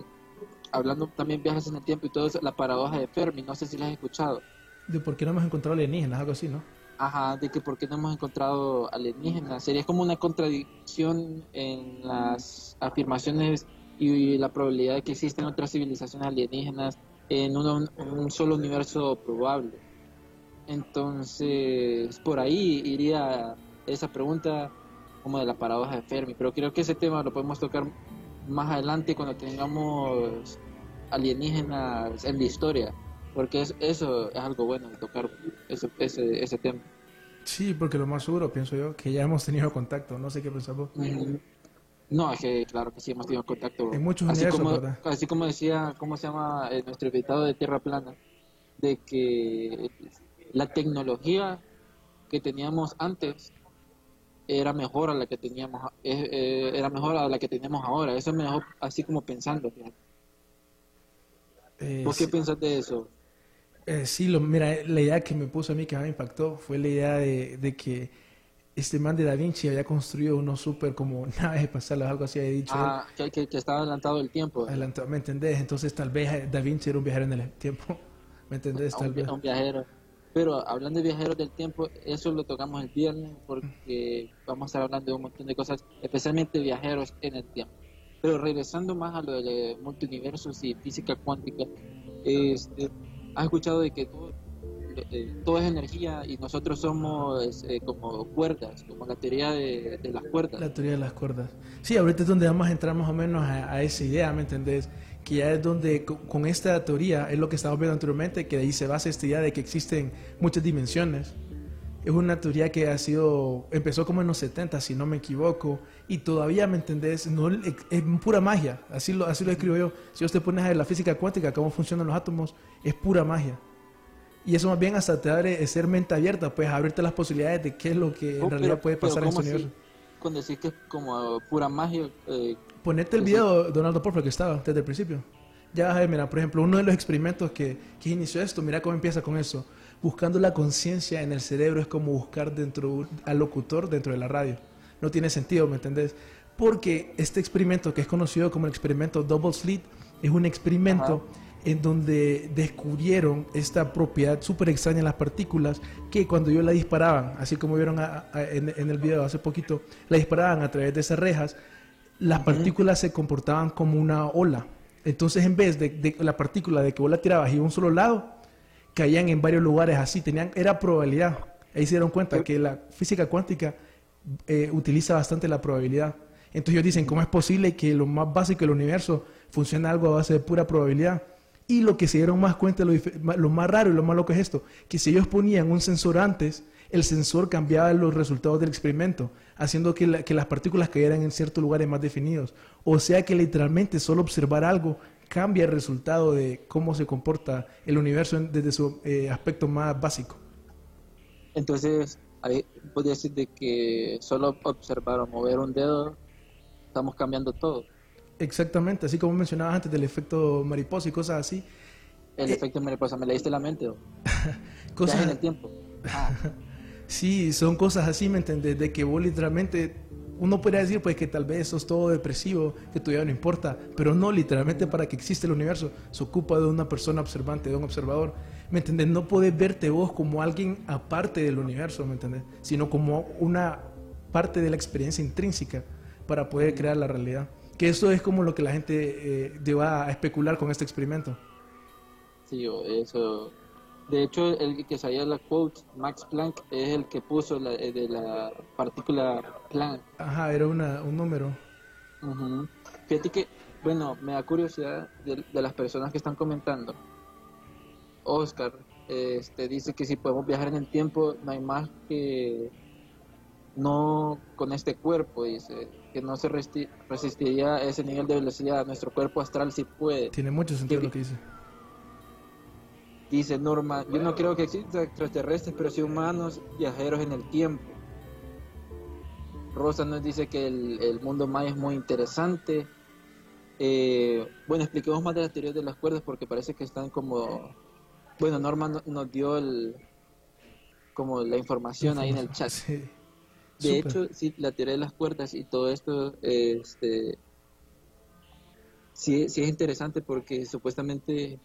hablando también viajes en el tiempo y todo eso, la paradoja de Fermi, no sé si la has escuchado. De por qué no hemos encontrado alienígenas, algo así, ¿no? Ajá, de que por qué no hemos encontrado alienígenas. Sería como una contradicción en las afirmaciones y la probabilidad de que existen otras civilizaciones alienígenas en un, un solo universo probable. Entonces, por ahí iría esa pregunta como de la paradoja de Fermi. Pero creo que ese tema lo podemos tocar más adelante cuando tengamos alienígenas en la historia. Porque es, eso es algo bueno de tocar ese, ese, ese tema. Sí, porque lo más seguro, pienso yo, que ya hemos tenido contacto. No sé qué pensás vos. Mm, No, es que claro que sí hemos tenido contacto. En muchos así universos, como, ¿verdad? así como decía, ¿cómo se llama eh, nuestro invitado de Tierra Plana? De que la tecnología que teníamos antes era mejor a la que teníamos, eh, eh, era mejor a la que tenemos ahora. Eso me dejó así como pensando. ¿Vos qué sí. piensas de eso? Eh, sí, lo, mira, la idea que me puso a mí que me impactó fue la idea de, de que este man de Da Vinci había construido unos super como naves espaciales, algo así había dicho él. Ah, que, que, que estaba adelantado el tiempo. Adelantado, ¿me entendés? Entonces tal vez eh, Da Vinci era un viajero en el tiempo, ¿me entendés? Tal un, vez. un viajero. Pero hablando de viajeros del tiempo, eso lo tocamos el viernes porque vamos a estar hablando de un montón de cosas, especialmente viajeros en el tiempo. Pero regresando más a lo de multiversos y física cuántica, este, has escuchado de que todo, eh, todo es energía y nosotros somos eh, como cuerdas, como la teoría de, de las cuerdas. La teoría de las cuerdas. Sí, ahorita es donde vamos a entrar más o menos a, a esa idea, ¿me entendés? Que ya es donde co- con esta teoría es lo que estábamos viendo anteriormente, que de ahí se basa esta idea de que existen muchas dimensiones. Es una teoría que ha sido, empezó como en los 70, si no me equivoco, y todavía, ¿me entendés? No, es es pura magia, así lo, así lo escribo yo. Si vos te pones a ver la física cuántica, cómo funcionan los átomos, es pura magia. Y eso más bien hasta te abre ser mente abierta, pues abrirte las posibilidades de qué es lo que en Oh, realidad pero- puede pasar en ¿cómo este universo. Cuando decís que es como pura magia, eh, Ponete el video, Donaldo, por favor, que estaba desde el principio. Ya vas a ver, mira, por ejemplo, uno de los experimentos que, que inició esto, mira cómo empieza con eso. Buscando la conciencia en el cerebro es como buscar dentro al locutor dentro de la radio. No tiene sentido, ¿me entendés? Porque este experimento, que es conocido como el experimento Double Slit, es un experimento en donde descubrieron esta propiedad súper extraña en las partículas que cuando ellos la disparaban, así como vieron a- a- en, en el video hace poquito, la disparaban a través de esas rejas, las partículas se comportaban como una ola. Entonces, en vez de, de la partícula de que vos la tirabas y a un solo lado, caían en varios lugares así. Tenían, era probabilidad. Ahí se dieron cuenta que la física cuántica eh, utiliza bastante la probabilidad. Entonces ellos dicen, ¿cómo es posible que lo más básico del universo funcione algo a base de pura probabilidad? Y lo que se dieron más cuenta, lo, lo más raro y lo más loco es esto, que si ellos ponían un sensor antes, el sensor cambiaba los resultados del experimento, haciendo que, la- que las partículas cayeran en ciertos lugares más definidos. O sea que literalmente solo observar algo cambia el resultado de cómo se comporta el universo desde su eh, aspecto más básico. Entonces, ahí podría decir de que solo observar o mover un dedo, estamos cambiando todo. Exactamente, así como mencionabas antes del efecto mariposa y cosas así. El Eh, efecto mariposa, me leíste la mente. ¿o? Cosas, en el tiempo. Ah, Sí, son cosas así, ¿me entendés? De que vos literalmente, uno podría decir pues que tal vez sos todo depresivo, que tu vida no importa, pero no, literalmente para que exista el universo se ocupa de una persona observante, de un observador, ¿me entendés? No podés verte vos como alguien aparte del universo, ¿me entendés? Sino como una parte de la experiencia intrínseca para poder crear la realidad. Que eso es como lo que la gente eh, lleva a especular con este experimento. Sí, eso. De hecho, el que sabía la quote, Max Planck, es el que puso la, eh, de la partícula Planck. Ajá, era una, un número. Ujú. Fíjate que, bueno, me da curiosidad de, de las personas que están comentando. Oscar este, dice que si podemos viajar en el tiempo, no hay más que no con este cuerpo, dice, que no se resti- resistiría a ese nivel de velocidad. Nuestro cuerpo astral sí puede. Tiene mucho sentido Que- lo que dice. Dice Norma, yo no creo que existan extraterrestres, pero sí humanos viajeros en el tiempo. Rosa nos dice que el, el mundo maya es muy interesante. Eh, bueno, expliquemos más de las teorías de las cuerdas porque parece que están como... Bueno, Norma no- nos dio el, como la información ahí en el chat. Sí. De hecho, sí, la teoría de las cuerdas y todo esto, este, sí, sí es interesante porque supuestamente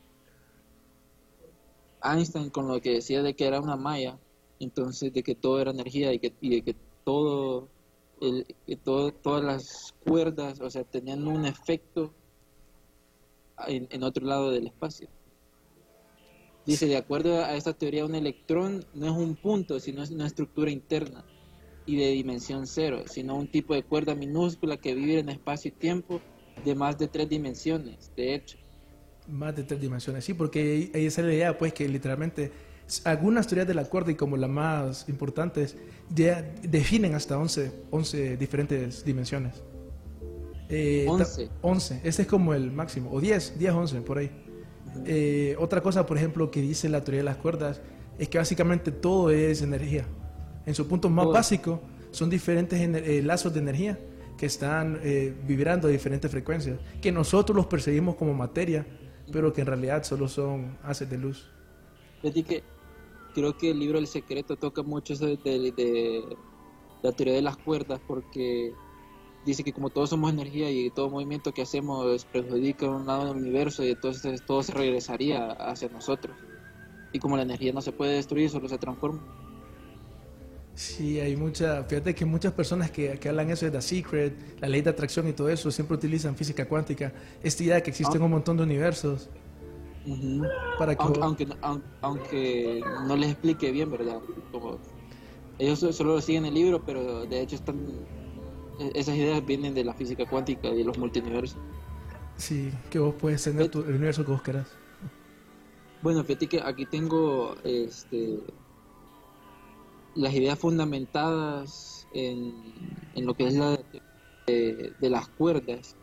Einstein con lo que decía de que era una malla, entonces de que todo era energía y, que, y de que todo, el, todo, todas las cuerdas, o sea, tenían un efecto en, en otro lado del espacio. Dice, de acuerdo a esta teoría, un electrón no es un punto, sino es una estructura interna y de dimensión cero, sino un tipo de cuerda minúscula que vive en espacio y tiempo de más de tres dimensiones, de hecho. Más de tres dimensiones, sí, porque ahí- es la idea, pues, que literalmente algunas teorías de la cuerda, y como las más importantes, ya definen hasta 11, 11 diferentes dimensiones. Eh, ta- 11. 11, ese es como el máximo, o 10, 10, 11, por ahí. Eh, otra cosa, por ejemplo, que dice la teoría de las cuerdas, es que básicamente todo es energía. En su punto más básico, son diferentes eh, lazos de energía que están eh, vibrando a diferentes frecuencias, que nosotros los percibimos como materia, pero que en realidad solo son haces de luz. Que creo que el libro El Secreto toca mucho eso de, de- de la teoría de las cuerdas porque dice que como todos somos energía y todo movimiento que hacemos perjudica un lado del universo y entonces todo se regresaría hacia nosotros. Y como la energía no se puede destruir, solo se transforma. Sí, hay mucha, fíjate que muchas personas que, que hablan eso de The Secret, la ley de atracción y todo eso, siempre utilizan física cuántica, esta idea de que existen un montón de universos Ujú. para que... aunque, aunque, aun- aunque no les explique bien, ¿verdad? Como ellos so- solo lo siguen el libro, pero de hecho están e- esas ideas vienen de la física cuántica y de los multiversos. Sí, que vos puedes tener tu, el universo que vos querás. Bueno, fíjate que aquí tengo este las ideas fundamentadas en, en lo que es la de, de las cuerdas.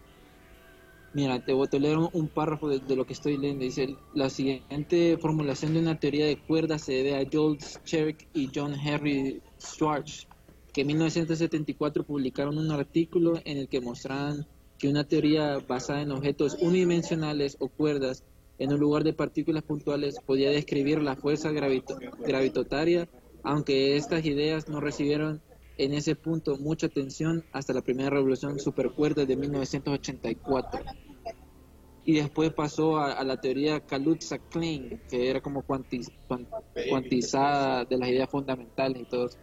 Mira, te voy a leer un, párrafo de, lo que estoy leyendo. Dice, la siguiente formulación de una teoría de cuerdas se debe a Joel Scherk y John Henry Schwartz, que en 1974 publicaron un artículo en el que mostraban que una teoría basada en objetos unidimensionales o cuerdas en un lugar de partículas puntuales podía describir la fuerza gravito- gravitatoria, aunque estas ideas no recibieron en ese punto mucha atención hasta la primera revolución supercuerda de 1984. Y después pasó a, a la teoría Kaluza-Klein, que era como cuantiz- cuan- cuantizada de las ideas fundamentales y todo eso.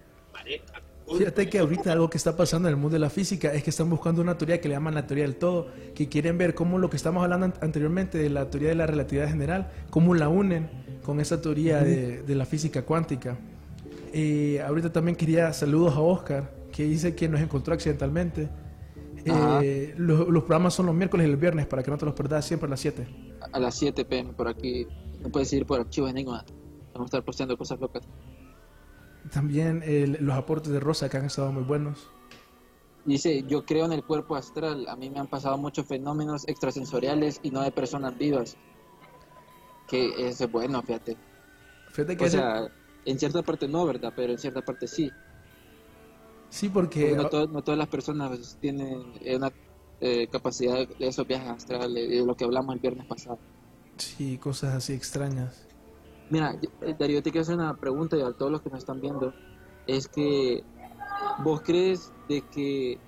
Fíjate que ahorita algo que está pasando en el mundo de la física es que están buscando una teoría que le llaman la teoría del todo, que quieren ver cómo lo que estamos hablando an- anteriormente de la teoría de la relatividad general, cómo la unen con esa teoría de, de la física cuántica. Eh, ahorita también quería saludos a Oscar, que dice que nos encontró accidentalmente. Eh, los, los programas son los miércoles y el viernes para que no te los perdas siempre a las 7. A las 7 pm por aquí. No puedes ir por archivos Enigma. Vamos a estar posteando cosas locas. También el- los aportes de Rosa que han estado muy buenos. Dice, yo creo en el cuerpo astral. A mí me han pasado muchos fenómenos extrasensoriales y no de personas vivas. Que es bueno, fíjate. Fíjate que O ese- sea, en cierta parte no, ¿verdad? Pero en cierta parte sí. sí, porque Porque no, to- no todas las personas tienen una eh, capacidad de esos viajes astrales, de lo que hablamos el viernes pasado. sí, cosas así extrañas. Mira, eh, Darío, te quiero hacer una pregunta y a todos los que nos están viendo. Es que, ¿vos crees de que,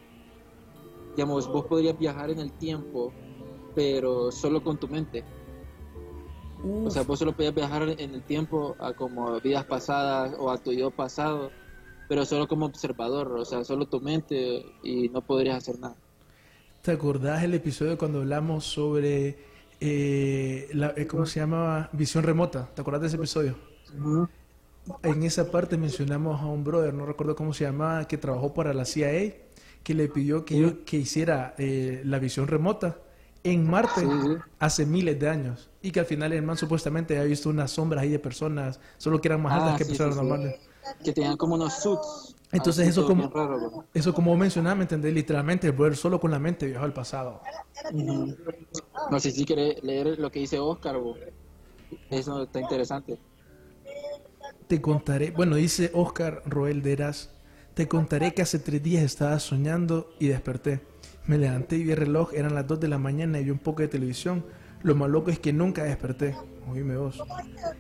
digamos, vos podrías viajar en el tiempo, pero solo con tu mente? O sea, vos solo podías viajar en el tiempo a como vidas pasadas o a tu yo pasado, pero solo como observador, o sea, solo tu mente y no podrías hacer nada. ¿Te acordás el episodio cuando hablamos sobre, eh, la, eh, ¿cómo se llamaba? Visión remota. ¿Te acordás de ese episodio? En esa parte mencionamos a un brother, no recuerdo cómo se llamaba, que trabajó para la CIA, que le pidió que, yo- que hiciera eh, la visión remota en Marte Sí, sí. hace miles de años. Y que al final el man supuestamente había visto unas sombras ahí de personas, solo que eran más altas Ah, que sí, personas sí, sí. normales. Que tenían como unos suits. Entonces Así eso como- raro. Eso como mencionaba, ¿me entendés? Literalmente el solo con la mente viajó al pasado. No sé si querés leer lo que dice Oscar, bro. Eso está interesante. Te contaré, bueno, dice Oscar Roel de Eras, te contaré que hace tres días estaba soñando y desperté. Me levanté y vi el reloj, eran las 2 de la mañana y vi un poco de televisión. Lo más loco es que nunca desperté. Oíme vos.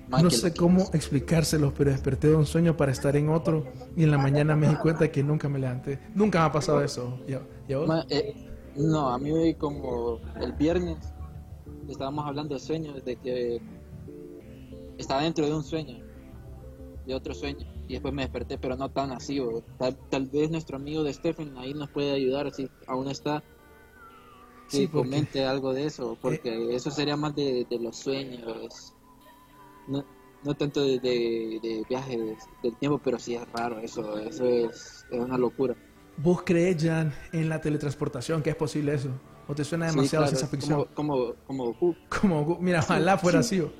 No sé cómo explicárselos, pero desperté de un sueño para estar en otro y en la mañana me di cuenta que nunca me levanté. Nunca me ha pasado eso. ¿Y a- y a vos? Ma- eh, no, a mí como el viernes estábamos hablando de sueños, de que estaba dentro de un sueño, de otro sueño, y después me desperté, pero no tan así. Tal, tal vez nuestro amigo de Stephen ahí nos puede ayudar, si aún está, que Sí, porque- comente algo de eso, porque eso sería más de, de los sueños, no, no tanto de, de, de viajes del tiempo, pero sí es raro, eso, eso es, es una locura. ¿Vos crees, Jan, en la teletransportación? ¿Que es posible eso? ¿O te suena Sí, demasiado claro, ciencia ficción? Como, como, como Goku. Como, mira, ojalá fuera así. o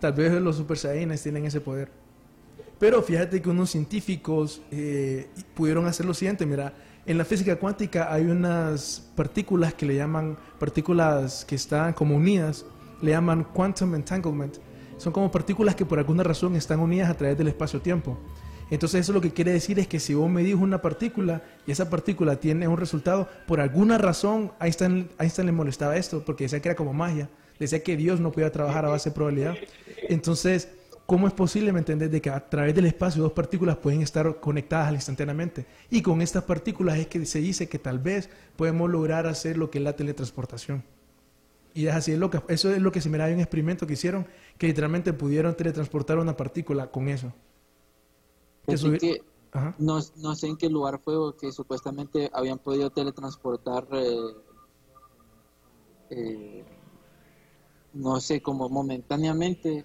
Tal vez los Super Saiyans tienen ese poder. Pero fíjate que unos científicos eh, pudieron hacer lo siguiente. Mira, en la física cuántica hay unas partículas que le llaman partículas que están como unidas. Le llaman quantum entanglement. Son como partículas que por alguna razón están unidas a través del espacio-tiempo. Entonces eso lo que quiere decir es que si vos medís una partícula y esa partícula tiene un resultado, por alguna razón Einstein, Einstein le molestaba esto porque decía que era como magia, decía que Dios no podía trabajar a base de probabilidad. Entonces, ¿cómo es posible, me entendés, de que a través del espacio dos partículas pueden estar conectadas instantáneamente? Y con estas partículas es que se dice que tal vez podemos lograr hacer lo que es la teletransportación. Y es así, es lo que, eso es lo que se me da un experimento que hicieron, que literalmente pudieron teletransportar una partícula con eso. Que subir- que- no, no sé en qué lugar fue o que supuestamente habían podido teletransportar, eh, eh, no sé, como momentáneamente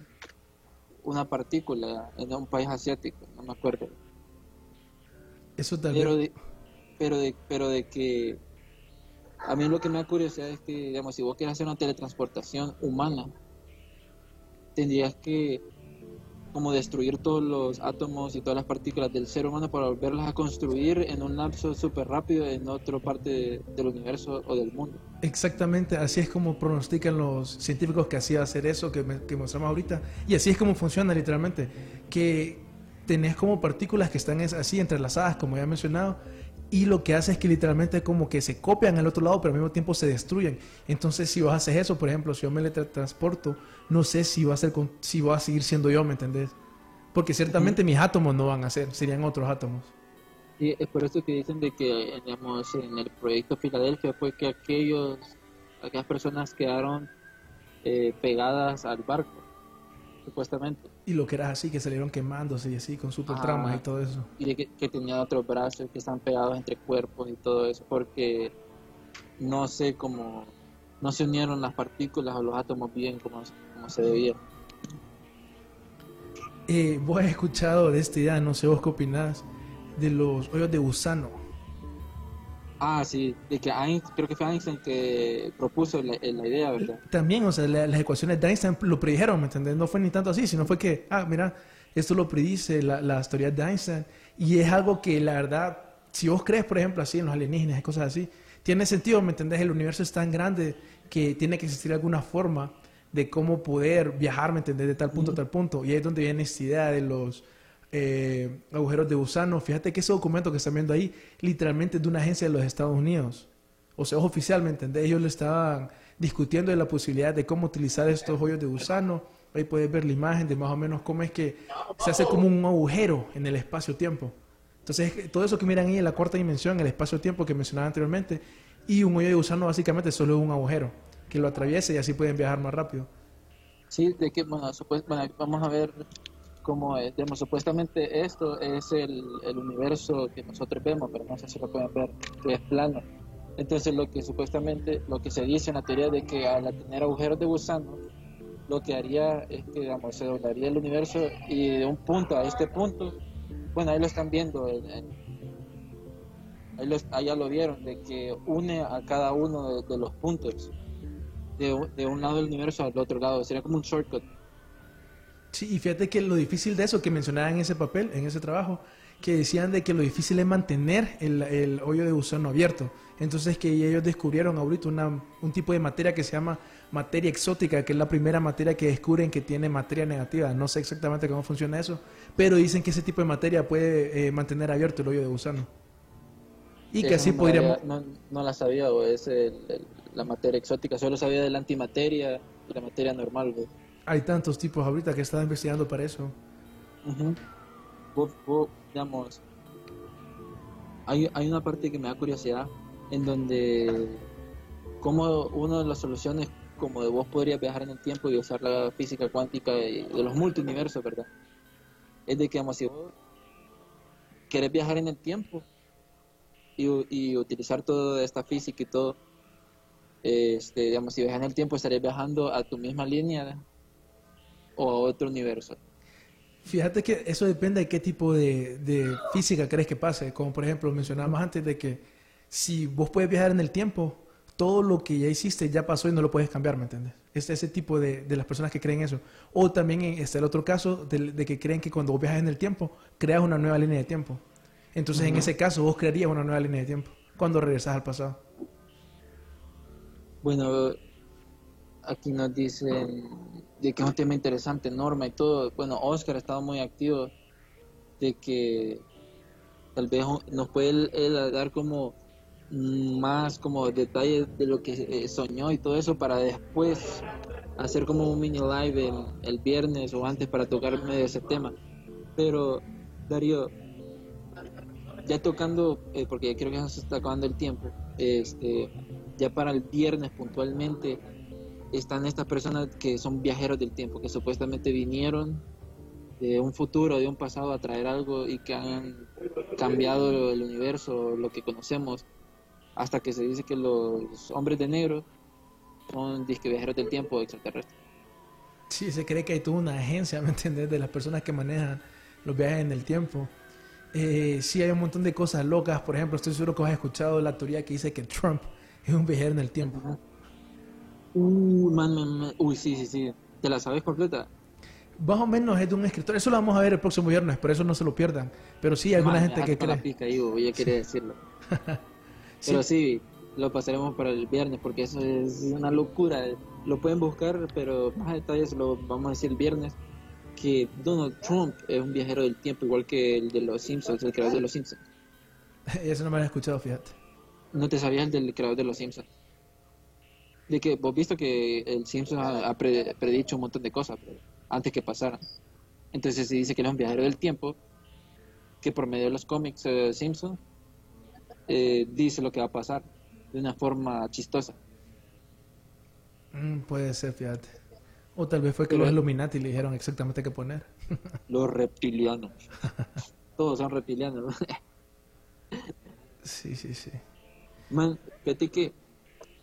una partícula en un país asiático, no me acuerdo. Eso tal Pero de, pero de, pero de que a mí lo que me da curiosidad es que, digamos, si vos quieres hacer una teletransportación humana, tendrías que como destruir todos los átomos y todas las partículas del ser humano para volverlas a construir en un lapso súper rápido en otra parte de- del universo o del mundo. Exactamente, así es como pronostican los científicos que hacía hacer eso que, me- que mostramos ahorita. Y así es como funciona literalmente. Que tenés como partículas que están es- así entrelazadas, como ya he mencionado, y lo que hace es que literalmente como que se copian al otro lado, pero al mismo tiempo se destruyen. Entonces, si vos haces eso, por ejemplo, si yo me transporto, no sé si va a ser con- si va a seguir siendo yo, ¿me entendés? Porque ciertamente mis átomos no van a ser, serían otros átomos. Y es por eso que dicen de que, digamos, en el proyecto Filadelfia fue que aquellos, aquellas personas quedaron eh, pegadas al barco, supuestamente. Y lo que era así, que salieron quemándose y así, con super tramas Ah. y todo eso. y de que, que tenían otros brazos que están pegados entre cuerpos y todo eso porque no sé cómo no se unieron las partículas o los átomos bien como, como se debía Eh, vos has escuchado de esta idea, no sé vos qué opinás, de los hoyos de gusano. Ah sí de que Einstein, creo que fue Einstein que propuso la, la idea verdad También, o sea, la- las ecuaciones de Einstein lo predijeron, ¿me entendés? No fue ni tanto así, sino fue que, ah, mira, esto lo predice la, las teorías de Einstein. Y es algo que, la verdad, si vos crees, por ejemplo, así en los alienígenas y cosas así, tiene sentido, ¿me entendés? El universo es tan grande que tiene que existir alguna forma de cómo poder viajar, ¿me entendés? De tal punto a tal punto. Y ahí es donde viene esta idea de los eh, agujeros de gusano. Fíjate que ese documento que están viendo ahí, literalmente es de una agencia de los Estados Unidos. O sea, es oficial, ¿me entendés? Ellos le estaban discutiendo de la posibilidad de cómo utilizar estos hoyos de gusano. Ahí puedes ver la imagen de más o menos cómo es que se hace como un agujero en el espacio-tiempo. Entonces, todo eso que miran ahí en la cuarta dimensión, el espacio-tiempo que mencionaba anteriormente, y un hoyo de gusano básicamente solo es un agujero que lo atraviesa y así pueden viajar más rápido. sí de que bueno, bueno, vamos a ver cómo es digamos, supuestamente esto es el, el universo que nosotros vemos pero no sé si lo pueden ver que es plano Entonces lo que supuestamente, lo que se dice en la teoría de que al tener agujeros de gusano, lo que haría es que digamos, se doblaría el universo y de un punto a este punto, bueno, ahí lo están viendo, en- en- ahí, ya lo vieron, de que une a cada uno de, de los puntos, de, de un lado del universo al otro lado, sería como un shortcut. Sí, y fíjate que lo difícil de eso que mencionaban en ese papel, en ese trabajo, que decían de que lo difícil es mantener el, el hoyo de gusano abierto. Entonces que ellos descubrieron ahorita una- un tipo de materia que se llama materia exótica, que es la primera materia que descubren que tiene materia negativa. No sé exactamente cómo funciona eso, pero dicen que ese tipo de materia puede eh, mantener abierto el hoyo de gusano. Y que Esa así podríamos... había- no, no la sabía, o es el- el- la materia exótica, solo sabía de la antimateria y la materia normal. güey. Hay tantos tipos ahorita que están investigando para eso. Ujú. Vos- vos, digamos, hay, hay una parte que me da curiosidad en donde como una de las soluciones como de vos podrías viajar en el tiempo y usar la física cuántica y de los multiuniversos, ¿verdad? Es de que, digamos, si vos querés viajar en el tiempo y, y utilizar toda esta física y todo, este, digamos, si viajas en el tiempo estarías viajando a tu misma línea o a otro universo. Fíjate que eso depende de qué tipo de, de física crees que pase. Como por ejemplo mencionábamos antes de que si vos puedes viajar en el tiempo, todo lo que ya hiciste ya pasó y no lo puedes cambiar, ¿me entiendes? Es ese tipo de, de las personas que creen eso. O también está el otro caso de, de que creen que cuando vos viajas en el tiempo, creas una nueva línea de tiempo. Entonces en ese caso vos crearías una nueva línea de tiempo cuando regresas al pasado. Bueno, aquí nos dicen de que es un tema interesante, Norma y todo. Bueno, Oscar ha estado muy activo de que tal vez nos puede él, él dar como más como detalles de lo que eh, soñó y todo eso para después hacer como un mini live el, el viernes o antes para tocar medio ese tema. Pero, Darío, ya tocando, eh, porque creo que ya se está acabando el tiempo, este, ya para el viernes puntualmente están estas personas que son viajeros del tiempo, que supuestamente vinieron de un futuro, de un pasado a traer algo y que han cambiado el universo, lo que conocemos, hasta que se dice que los hombres de negro son disque viajeros del tiempo extraterrestres. Sí, se cree que hay toda una agencia, ¿me entiendes? De las personas que manejan los viajes en el tiempo. Eh, sí, hay un montón de cosas locas. Por ejemplo, estoy seguro que has escuchado la teoría que dice que Trump es un viajero en el tiempo. Uy, man, man, man. Uy, sí, sí, sí. ¿Te la sabes completa? Más o menos es de un escritor. Eso lo vamos a ver el próximo viernes, por eso no se lo pierdan. Pero sí, hay alguna gente que la cree. pica ahí, güey, ya quería decirlo. Pero sí, lo pasaremos para el viernes porque eso es una locura. Lo pueden buscar, pero más detalles lo vamos a decir el viernes. Que Donald Trump es un viajero del tiempo, igual que el de los Simpsons, el creador de los Simpsons. Eso no me lo he escuchado, fíjate. ¿No te sabías el del creador de los Simpsons? De que vos visto que el Simpson ha, ha pre- predicho un montón de cosas pero antes que pasaran. Entonces se dice que él es un viajero del tiempo, que por medio de los cómics de Simpson eh, dice lo que va a pasar de una forma chistosa. Mm, puede ser, fíjate. O tal vez fue que Pero- los Illuminati le dijeron exactamente qué poner. Los reptilianos. Todos son reptilianos. ¿no? Sí, sí, sí. Man, fíjate que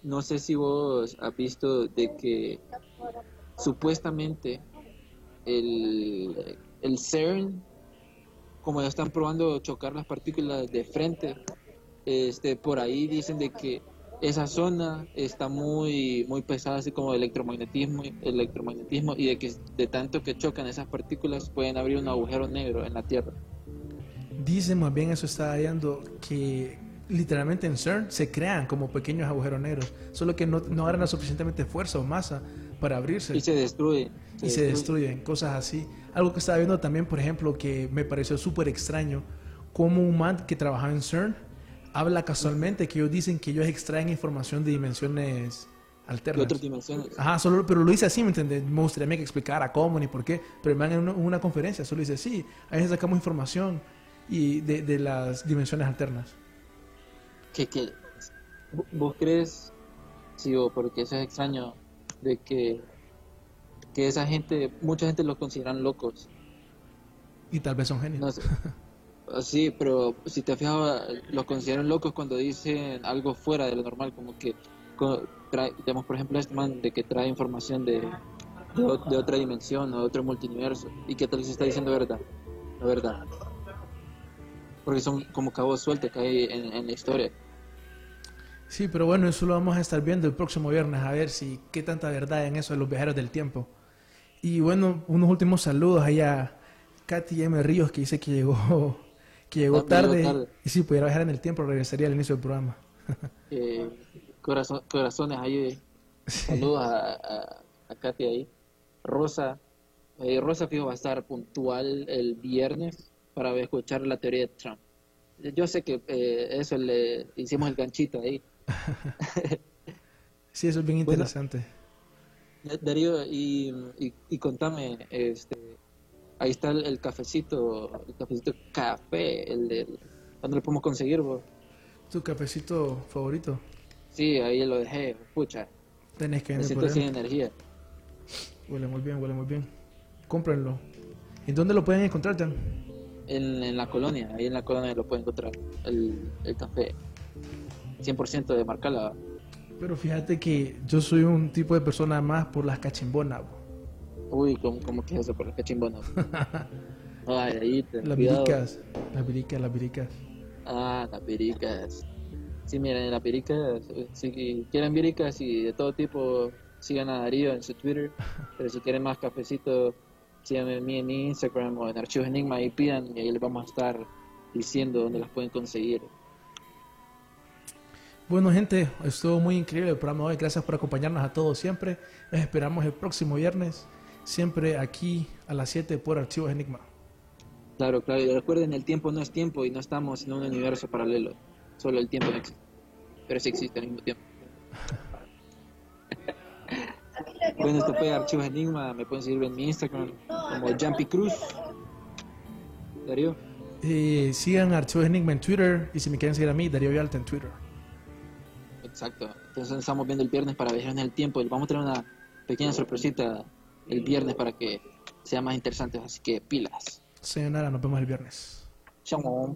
no sé si vos has visto de que supuestamente el, el CERN, como ya están probando chocar las partículas de frente, este, por ahí dicen de que esa zona está muy muy pesada así como electromagnetismo electromagnetismo y de que de tanto que chocan esas partículas pueden abrir un agujero negro en la Tierra. Dicen más bien eso está hallando que literalmente en CERN se crean como pequeños agujeros negros, solo que no, no agarran la suficientemente fuerza o masa para abrirse y se destruye y se destruyen, cosas así. Algo que estaba viendo también, por ejemplo, que me pareció súper extraño, como un man que trabajaba en CERN habla casualmente que ellos dicen que ellos extraen información de dimensiones de alternas. otras dimensiones Ajá, solo, pero lo dice así, ¿me entiendes? Me gustaría que explicara cómo ni por qué, pero el man en una, en una conferencia solo dice, sí, a veces sacamos información y de, de las dimensiones alternas. Que, que vos crees sí o porque eso es extraño de que que esa gente mucha gente los consideran locos Y tal vez son genios. no sé Sí, pero si te fijas, los consideran locos cuando dicen algo fuera de lo normal, como que, trae, digamos, por ejemplo, este man de que trae información de, de otra dimensión o de otro multiverso. ¿Y qué tal si está diciendo verdad? La verdad. Porque son como cabos sueltos que hay en, en la historia. Sí, pero bueno, eso lo vamos a estar viendo el próximo viernes, a ver si qué tanta verdad en eso de los viajeros del tiempo. Y bueno, unos últimos saludos ahí a Katy M. Ríos, que dice que llegó, que llegó tarde, tarde. y si pudiera viajar en el tiempo, regresaría al inicio del programa. Eh, corazon- corazones ahí. Saludos a, a, a Katy ahí. Rosa. eh, Rosa fijo va a estar puntual el viernes para escuchar la teoría de Trump. Yo sé que eh, eso le hicimos el ganchito ahí. Sí, eso es bien Bueno. interesante. Darío, y, y, y contame, este, ahí está el, el cafecito, el cafecito café, el del, ¿dónde lo podemos conseguir vos? ¿Tu cafecito favorito? Sí, ahí lo dejé, pucha, Tenés que venir por sin energía. Huele muy bien, huele muy bien. Cómprenlo. ¿Y dónde lo pueden encontrar, Jan? En, en la colonia, ahí en la colonia lo pueden encontrar, el, el café 100% de Marcala. Pero fíjate que yo soy un tipo de persona más por las cachimbonas. bo. Uy, ¿cómo, cómo que es eso por las cachimbonas? Ay, ahí, ten Las cuidado. viricas, las viricas, las viricas. Ah, las viricas. Sí, miren, las viricas, eh, si quieren viricas y de todo tipo, sigan a Darío en su Twitter. Pero si quieren más cafecito, síganme a mí en Instagram o en Archivos Enigma y pidan y ahí les vamos a estar diciendo dónde las pueden conseguir. Bueno, gente, estuvo muy increíble el programa de hoy. Gracias por acompañarnos a todos siempre. Les esperamos el próximo viernes, siempre aquí a las 7 por Archivos Enigma. Claro, claro, y recuerden, el tiempo no es tiempo y no estamos en un universo paralelo. Solo el tiempo no existe. Pero sí existe al mismo tiempo. bueno, esto fue Archivos Enigma. Me pueden seguir en mi Instagram como Jumpy Cruz. Darío. Eh, sigan Archivos Enigma en Twitter y si me quieren seguir a mí, Darío Villalta en Twitter. Exacto. Entonces estamos viendo el viernes para viajar en el tiempo. Vamos a tener una pequeña sorpresita el viernes para que sea más interesante. Así que pilas. Sayonara, nos vemos el viernes. Chao.